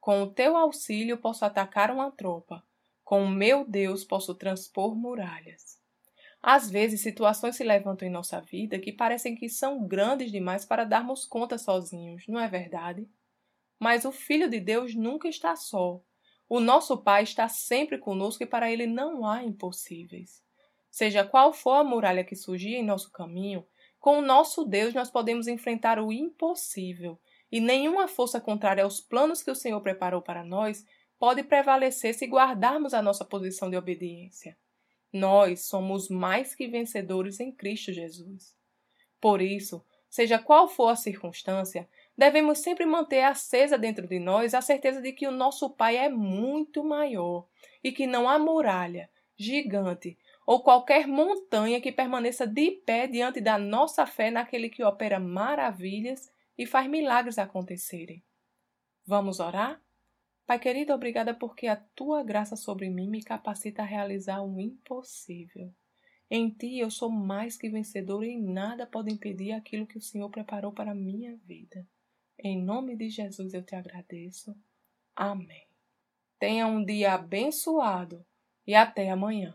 Com o teu auxílio posso atacar uma tropa. Com o meu Deus posso transpor muralhas. Às vezes, situações se levantam em nossa vida que parecem que são grandes demais para darmos conta sozinhos, não é verdade? Mas o Filho de Deus nunca está só. O nosso Pai está sempre conosco e para ele não há impossíveis. Seja qual for a muralha que surgir em nosso caminho, com o nosso Deus nós podemos enfrentar o impossível e nenhuma força contrária aos planos que o Senhor preparou para nós pode prevalecer se guardarmos a nossa posição de obediência. Nós somos mais que vencedores em Cristo Jesus. Por isso, seja qual for a circunstância, devemos sempre manter acesa dentro de nós a certeza de que o nosso Pai é muito maior e que não há muralha, gigante ou qualquer montanha que permaneça de pé diante da nossa fé naquele que opera maravilhas e faz milagres acontecerem. Vamos orar? Pai querido, obrigada porque a tua graça sobre mim me capacita a realizar o impossível. Em ti eu sou mais que vencedor e nada pode impedir aquilo que o Senhor preparou para a minha vida. Em nome de Jesus eu te agradeço. Amém. Tenha um dia abençoado e até amanhã.